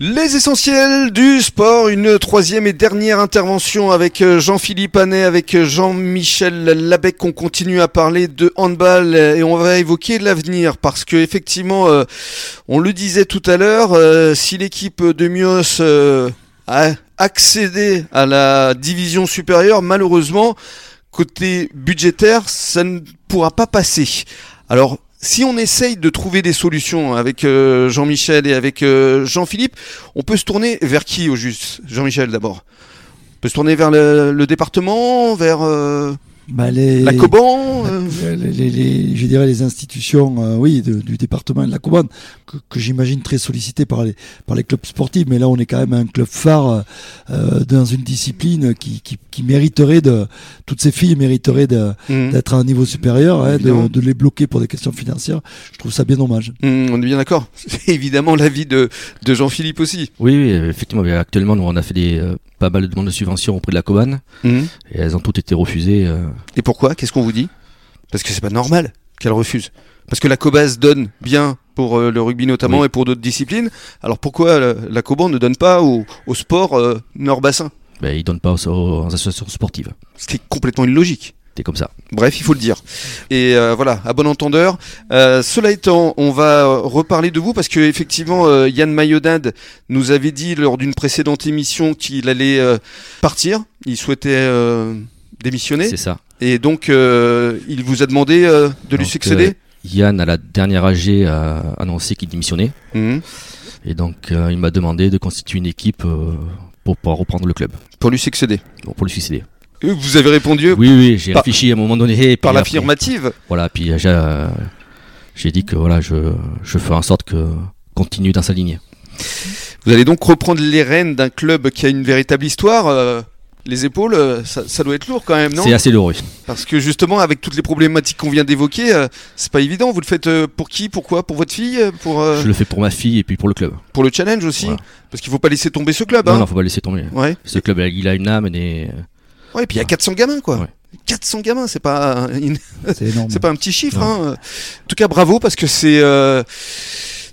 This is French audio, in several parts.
Les essentiels du sport, une troisième et dernière intervention avec euh, Jean-Philippe Anet, avec euh, Jean-Michel Labec. On continue à parler de handball et on va évoquer l'avenir parce que effectivement, euh, on le disait tout à l'heure, si l'équipe de Mios a accédé à la division supérieure, malheureusement, côté budgétaire, ça ne pourra pas passer. Alors, si on essaye de trouver des solutions avec euh, Jean-Michel et avec euh, Jean-Philippe, on peut se tourner vers qui au juste Jean-Michel d'abord? On peut se tourner vers le, département, vers euh, bah, les, la Coban euh. les, Je dirais les institutions euh, oui, du département de la Coban, que, j'imagine très sollicitées par les, par les clubs sportifs. Mais là, on est quand même un club phare euh, dans une discipline qui, qui, qui, mériterait de. Toutes ces filles mériteraient mmh. d'être à un niveau supérieur, hein, de, de, les bloquer pour des questions financières. Je trouve ça bien dommage. Mmh, on est bien d'accord. C'est évidemment l'avis de, de Jean-Philippe aussi. Oui, oui, effectivement. Actuellement, nous, on a fait des pas mal de demandes de subventions auprès de la Coban mhm. et elles ont toutes été refusées. Euh. Et pourquoi? Qu'est-ce qu'on vous dit? Parce que c'est pas normal qu'elles refusent. Parce que la Cobas donne bien pour euh, le rugby notamment et pour d'autres disciplines. Alors pourquoi la, Coban ne donne pas au, sport euh, nord-bassin? Ben, Ils donnent pas aux associations sportives. Ce qui est complètement illogique comme ça. Bref, il faut le dire. Et euh, voilà, à bon entendeur. Euh, cela étant, on va reparler de vous parce que effectivement, euh, Yann Mayodad nous avait dit lors d'une précédente émission qu'il allait partir. Il souhaitait démissionner. C'est ça. Et donc, il vous a demandé de lui succéder. Yann, à la dernière AG, a annoncé qu'il démissionnait. Mhm. Et donc, il m'a demandé de constituer une équipe pour pouvoir reprendre le club. Pour lui succéder. pour lui succéder. Vous avez répondu Oui, oui, j'ai réfléchi à un moment donné. Par l'affirmative Voilà, puis euh, j'ai dit que voilà, je, je ferai en sorte que continue dans sa ligne. Vous allez donc reprendre les rênes d'un club qui a une véritable histoire. Euh, les épaules, euh, ça, doit être lourd quand même, non? C'est assez lourd, Parce que justement, avec toutes les problématiques qu'on vient d'évoquer, c'est pas évident. Vous le faites pour qui? Pourquoi Pour votre fille? Pour, Je le fais pour ma fille et puis pour le club. Pour le challenge aussi Parce qu'il faut pas laisser tomber ce club. Non, hein non, faut pas laisser tomber. Ouais. Ce club, il a une âme et Ouais, et puis il y a 400 gamins, quoi. 400 gamins, c'est pas, c'est pas un petit chiffre. Hein. En tout cas, bravo parce que c'est, euh,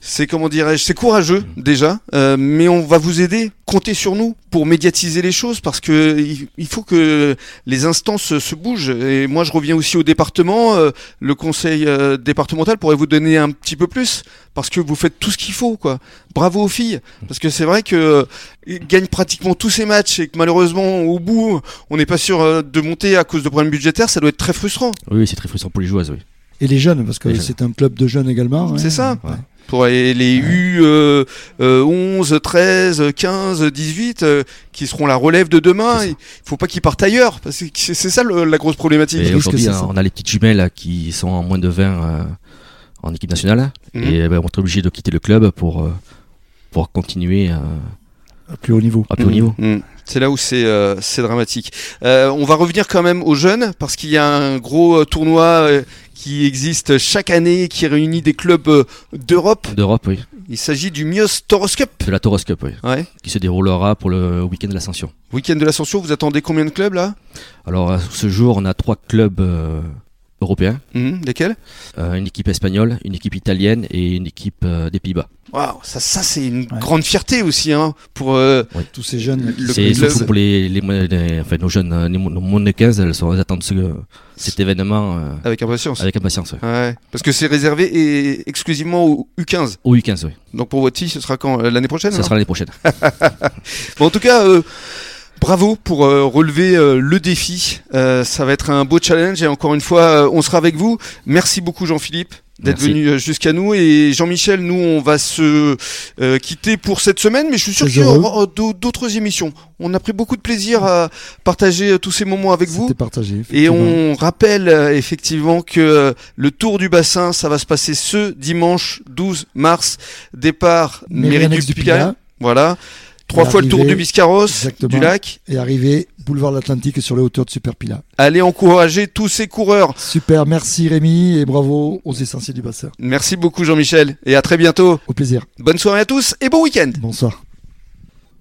c'est comment dirais-je, c'est courageux déjà, euh, mais on va vous aider. Comptez sur nous pour médiatiser les choses parce que il faut que les instances se bougent. Et moi, je reviens aussi au département. Euh, le conseil euh, départemental pourrait vous donner un petit peu plus parce que vous faites tout ce qu'il faut, quoi. Bravo aux filles parce que c'est vrai que ils gagnent pratiquement tous ces matchs et que malheureusement au bout, on n'est pas sûr de monter à cause de problèmes budgétaires. Ça doit être très frustrant. Oui, c'est très frustrant pour les joueuses, oui. Et les jeunes, parce que c'est un club de jeunes également. C'est ça pour les, U euh, 11, 13, 15, 18 qui seront la relève de demain. Il faut pas qu'ils partent ailleurs parce que c'est ça la grosse problématique. Aujourd'hui, on a les petites jumelles qui sont en moins de 20 euh, en équipe nationale mhm. et ben, on est obligé de quitter le club pour euh, pour continuer à plus haut niveau. À plus haut niveau. Mhm. C'est là où c'est euh, dramatique. on va revenir quand même aux jeunes parce qu'il y a un gros tournoi qui existe chaque année, qui réunit des clubs euh, d'Europe. D'Europe, oui. Il s'agit du Mios Toros Cup. De la Toros Cup, oui. Ouais. Qui se déroulera pour le week-end de l'Ascension. Week-end de l'Ascension, vous attendez combien de clubs là? Alors, ce jour, on a trois clubs euh, européens. Mhm, lesquels euh, Une équipe espagnole, une équipe italienne et une équipe des Pays-Bas. Waouh, ça, ça c'est une grande fierté aussi hein, pour euh, tous ces jeunes. C'est surtout pour les, les, enfin, nos jeunes, les, nos moins de 15, elles, sont, elles attendent ce, cet événement euh, avec impatience. Avec impatience, ouais. ouais. Parce que c'est réservé et exclusivement au U15. Au U15, oui. Donc pour votre fille, ce sera quand euh, l'année prochaine Ça sera l'année prochaine. bon, en tout cas. Bravo pour relever le défi. ça va être un beau challenge et encore une fois, on sera avec vous. Merci beaucoup Jean-Philippe d'être venu euh, jusqu'à nous. Et Jean-Michel, nous, on va se euh, quitter pour cette semaine, mais je suis sûr qu'il y aura d'autres émissions. On a pris beaucoup de plaisir à partager euh, tous ces moments avec vous. Partagé, et on rappelle effectivement que le Tour du Bassin, ça va se passer ce dimanche 12 mars. Départ Mairie du, du Voilà. Trois fois le tour du Biscarros, du lac. Et arrivé boulevard de l'Atlantique sur les hauteurs de Superpila. Allez encourager tous ces coureurs. Super, merci Rémi et bravo aux essentiels du bassin. Merci beaucoup Jean-Michel et à très bientôt. Au plaisir. Bonne soirée à tous et bon week-end. Bonsoir.